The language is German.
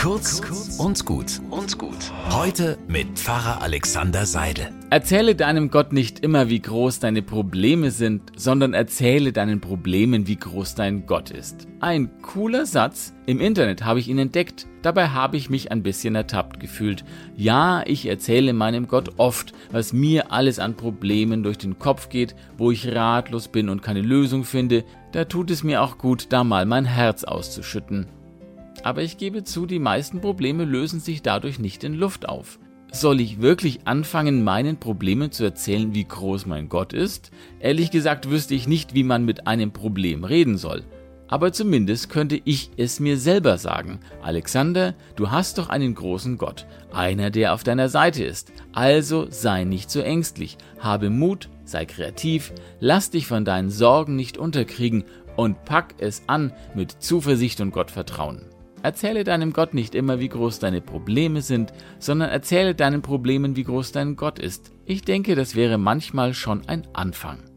Kurz und gut und gut. Heute mit Pfarrer Alexander Seidel. Erzähle deinem Gott nicht immer, wie groß deine Probleme sind, sondern erzähle deinen Problemen, wie groß dein Gott ist. Ein cooler Satz. Im Internet habe ich ihn entdeckt. Dabei habe ich mich ein bisschen ertappt gefühlt. Ja, ich erzähle meinem Gott oft, was mir alles an Problemen durch den Kopf geht, wo ich ratlos bin und keine Lösung finde. Da tut es mir auch gut, da mal mein Herz auszuschütten. Aber ich gebe zu, die meisten Probleme lösen sich dadurch nicht in Luft auf. Soll ich wirklich anfangen, meinen Problemen zu erzählen, wie groß mein Gott ist? Ehrlich gesagt wüsste ich nicht, wie man mit einem Problem reden soll. Aber zumindest könnte ich es mir selber sagen. Alexander, du hast doch einen großen Gott, einer, der auf deiner Seite ist. Also sei nicht so ängstlich, habe Mut, sei kreativ, lass dich von deinen Sorgen nicht unterkriegen und pack es an mit Zuversicht und Gottvertrauen. Erzähle deinem Gott nicht immer, wie groß deine Probleme sind, sondern erzähle deinen Problemen, wie groß dein Gott ist. Ich denke, das wäre manchmal schon ein Anfang.